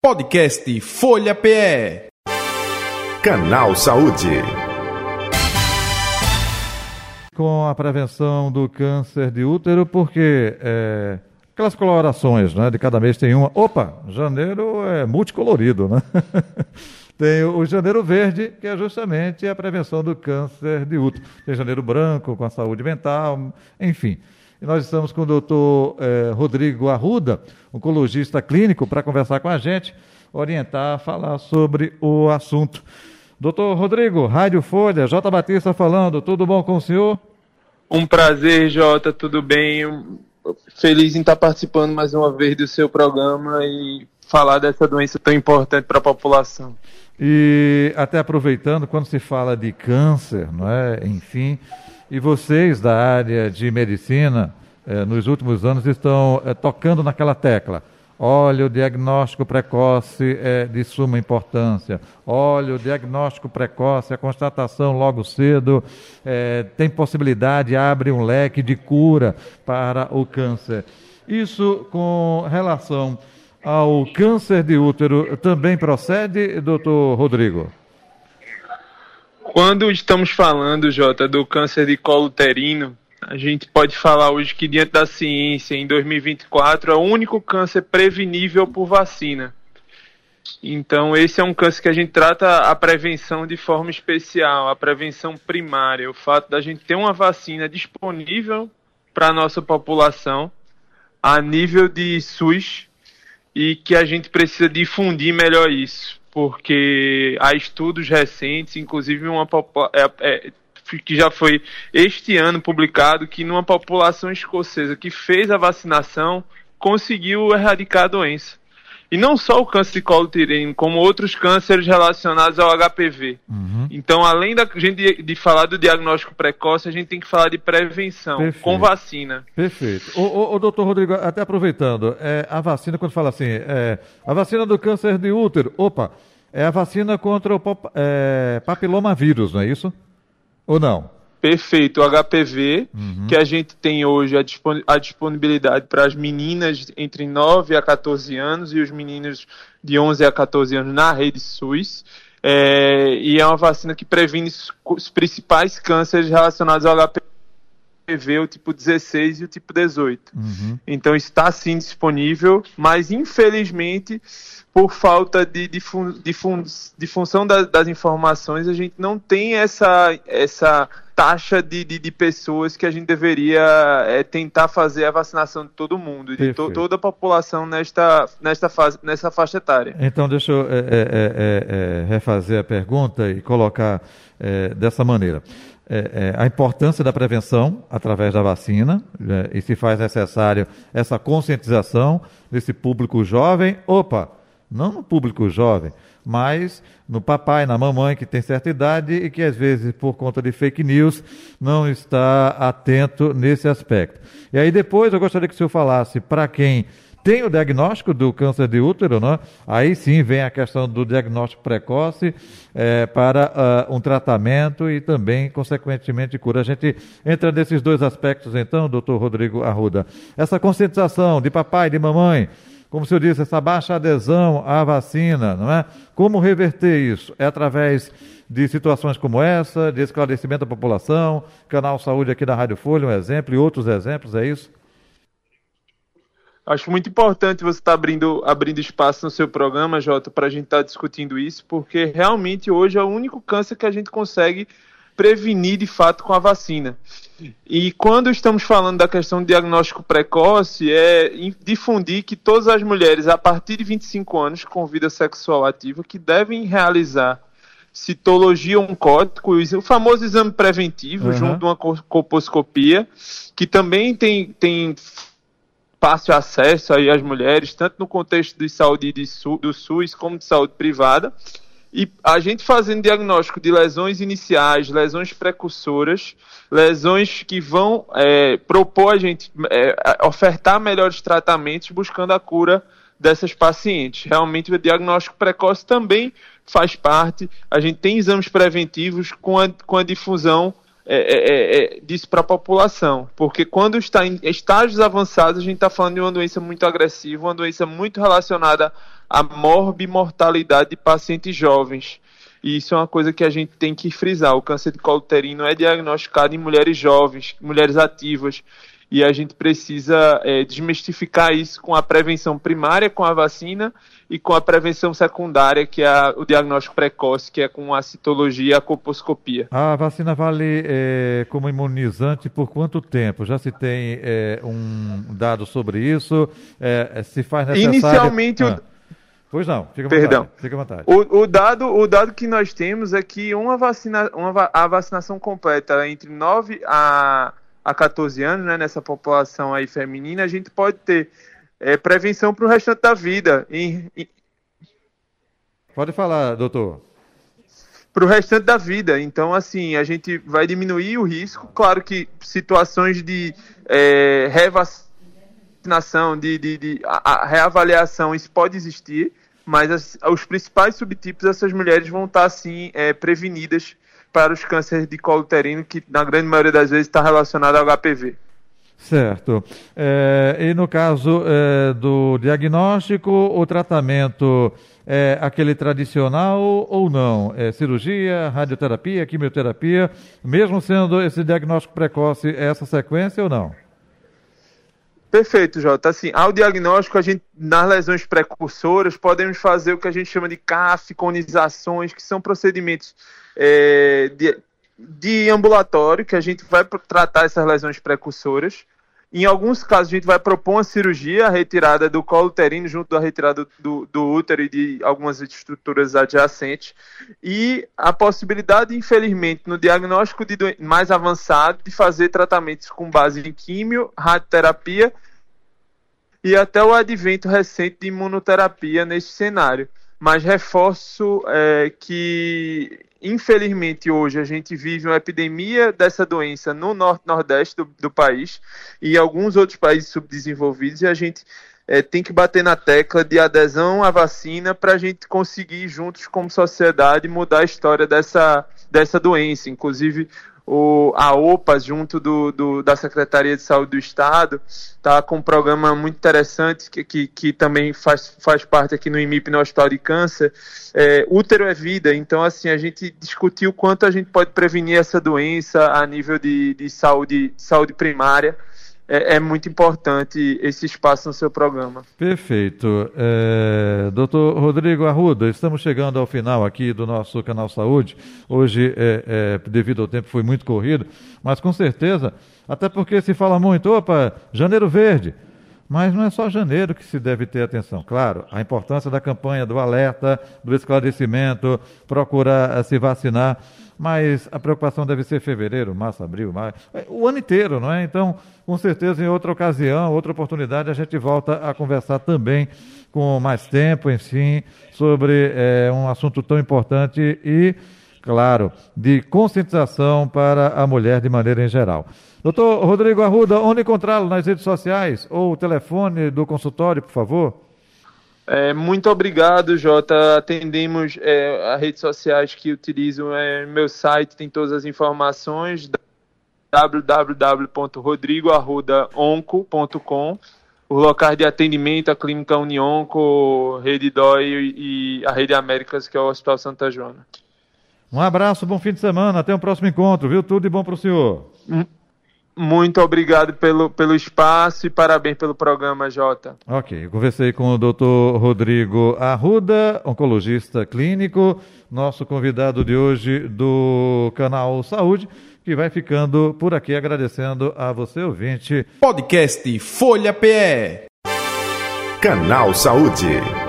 Podcast Folha PE. Canal Saúde. Com a prevenção do câncer de útero, porque é, aquelas colorações, né? De cada mês tem uma. Opa, janeiro é multicolorido, né? tem o janeiro verde, que é justamente a prevenção do câncer de útero. Tem janeiro branco, com a saúde mental, enfim. E nós estamos com o doutor eh, Rodrigo Arruda, oncologista clínico, para conversar com a gente, orientar, falar sobre o assunto. Doutor Rodrigo, Rádio Folha, J. Batista falando, tudo bom com o senhor? Um prazer, Jota, tudo bem? Feliz em estar participando mais uma vez do seu programa e falar dessa doença tão importante para a população. E até aproveitando, quando se fala de câncer, não é? enfim, e vocês da área de medicina, eh, nos últimos anos, estão eh, tocando naquela tecla. Olha, o diagnóstico precoce é de suma importância. Olha, o diagnóstico precoce, a constatação logo cedo é, tem possibilidade, abre um leque de cura para o câncer. Isso com relação ao câncer de útero também procede, doutor Rodrigo? Quando estamos falando, Jota, do câncer de colo uterino, a gente pode falar hoje que, diante da ciência, em 2024, é o único câncer prevenível por vacina. Então, esse é um câncer que a gente trata a prevenção de forma especial, a prevenção primária. O fato da gente ter uma vacina disponível para a nossa população a nível de SUS e que a gente precisa difundir melhor isso porque há estudos recentes, inclusive uma é, é, que já foi este ano publicado, que numa população escocesa que fez a vacinação conseguiu erradicar a doença. E não só o câncer de colo uterino, como outros cânceres relacionados ao HPV. Uhum. Então, além da gente de, falar do diagnóstico precoce, a gente tem que falar de prevenção, Perfeito. com vacina. Perfeito. O, o, o, doutor Rodrigo, até aproveitando, é, a vacina, quando fala assim, é, a vacina do câncer de útero, opa, é a vacina contra o é, papilomavírus, não é isso? Ou não? Perfeito, o HPV, uhum. que a gente tem hoje a disponibilidade para as meninas entre 9 a 14 anos e os meninos de 11 a 14 anos na rede SUS. É, e é uma vacina que previne os principais cânceres relacionados ao HPV, o tipo 16 e o tipo 18. Uhum. Então está sim disponível, mas infelizmente por falta de, de, de, fun, de função da, das informações, a gente não tem essa, essa taxa de, de, de pessoas que a gente deveria é, tentar fazer a vacinação de todo mundo, de to, toda a população nesta, nesta fase, nessa faixa etária. Então, deixa eu é, é, refazer a pergunta e colocar dessa maneira. A importância da prevenção através da vacina, e se faz necessário essa conscientização desse público jovem. Opa, não no público jovem, mas no papai, na mamãe que tem certa idade e que às vezes por conta de fake news não está atento nesse aspecto. E aí depois eu gostaria que o senhor falasse para quem tem o diagnóstico do câncer de útero, né? aí sim vem a questão do diagnóstico precoce é, para uh, um tratamento e também, consequentemente, cura. A gente entra nesses dois aspectos, então, doutor Rodrigo Arruda. Essa conscientização de papai, de mamãe, como o senhor disse, essa baixa adesão à vacina, não é? Como reverter isso? É através de situações como essa, de esclarecimento da população, Canal Saúde aqui da Rádio Folha, um exemplo, e outros exemplos, é isso? Acho muito importante você estar tá abrindo, abrindo espaço no seu programa, Jota, para a gente estar tá discutindo isso, porque realmente hoje é o único câncer que a gente consegue prevenir de fato com a vacina. E quando estamos falando da questão do diagnóstico precoce, é difundir que todas as mulheres a partir de 25 anos com vida sexual ativa que devem realizar citologia oncótica, o famoso exame preventivo, uhum. junto de uma colposcopia, que também tem, tem fácil acesso aí às mulheres, tanto no contexto de saúde de, do SUS como de saúde privada. E a gente fazendo diagnóstico de lesões iniciais, lesões precursoras, lesões que vão é, propor a gente é, ofertar melhores tratamentos buscando a cura dessas pacientes. Realmente o diagnóstico precoce também faz parte. A gente tem exames preventivos com a, com a difusão é, é, é, disso para a população, porque quando está em estágios avançados, a gente está falando de uma doença muito agressiva, uma doença muito relacionada à morbimortalidade de pacientes jovens. E isso é uma coisa que a gente tem que frisar. O câncer de colo uterino é diagnosticado em mulheres jovens, mulheres ativas, e a gente precisa é, desmistificar isso com a prevenção primária, com a vacina, e com a prevenção secundária, que é o diagnóstico precoce, que é com a citologia e a coposcopia. A vacina vale é, como imunizante por quanto tempo? Já se tem é, um dado sobre isso? É, se faz necessário... Inicialmente... Ah. Pois não, fica à Perdão. vontade. Fica à vontade. O, o, dado, o dado que nós temos é que uma vacina, uma, a vacinação completa entre 9 a, a 14 anos, né, nessa população aí feminina, a gente pode ter é, prevenção para o restante da vida. Pode falar, doutor. Para o restante da vida. Então, assim, a gente vai diminuir o risco. Claro que situações de é, revacinação, de, de, de a, a reavaliação, isso pode existir, mas as, os principais subtipos, essas mulheres vão estar, assim, é, prevenidas para os cânceres de colo uterino, que na grande maioria das vezes está relacionado ao HPV. Certo. É, e no caso é, do diagnóstico, o tratamento é aquele tradicional ou não? É cirurgia, radioterapia, quimioterapia, mesmo sendo esse diagnóstico precoce, essa sequência ou não? Perfeito, Jota. Assim, ao diagnóstico, a gente, nas lesões precursoras, podemos fazer o que a gente chama de CAF, conizações, que são procedimentos é, de, de ambulatório, que a gente vai tratar essas lesões precursoras. Em alguns casos, a gente vai propor uma cirurgia, a retirada do colo uterino, junto da retirada do, do útero e de algumas estruturas adjacentes. E a possibilidade, infelizmente, no diagnóstico de mais avançado, de fazer tratamentos com base em químio, radioterapia e até o advento recente de imunoterapia nesse cenário. Mas reforço é, que Infelizmente, hoje a gente vive uma epidemia dessa doença no norte-nordeste do, do, país e alguns outros países subdesenvolvidos, e a gente é, tem que bater na tecla de adesão à vacina para a gente conseguir, juntos como sociedade, mudar a história dessa, dessa doença. Inclusive, o, a OPA, junto do, do, da Secretaria de Saúde do Estado, está com um programa muito interessante que, que, que, também faz, faz parte aqui no IMIP, no Hospital de Câncer. É, útero é vida, então assim, a gente discutiu quanto a gente pode prevenir essa doença a nível de, de saúde, saúde primária é, é, muito importante esse espaço no seu programa. Perfeito. É, doutor Rodrigo Arruda, estamos chegando ao final aqui do nosso canal Saúde. Hoje, é, é, devido ao tempo, foi muito corrido, mas com certeza, até porque se fala muito, opa, janeiro verde. Mas não é só janeiro que se deve ter atenção. Claro, a importância da campanha do alerta, do esclarecimento, procurar se vacinar mas a preocupação deve ser fevereiro, março, abril, maio, é, o ano inteiro, não é? Então, com certeza, em outra ocasião, outra oportunidade, a gente volta a conversar também com mais tempo, enfim, sobre é, um assunto tão importante e, claro, de conscientização para a mulher de maneira em geral. Doutor Rodrigo Arruda, onde encontrá-lo nas redes sociais ou o telefone do consultório, por favor? É, muito obrigado, Jota. Atendemos é, as redes sociais que utilizam é, meu site, tem todas as informações www.rodrigoarrudaonco.com Os locais de atendimento, a Clínica Unionco, Rede DOI e a Rede Américas, que é o Hospital Santa Joana. Um abraço, bom fim de semana, até o próximo encontro, viu? Tudo de bom para o senhor. Hum. Muito obrigado pelo, pelo espaço e parabéns pelo programa, Jota. Ok, eu conversei com o doutor Rodrigo Arruda, oncologista clínico, nosso convidado de hoje do canal Saúde, que vai ficando por aqui agradecendo a você, ouvinte. Podcast Folha PE. Canal Saúde.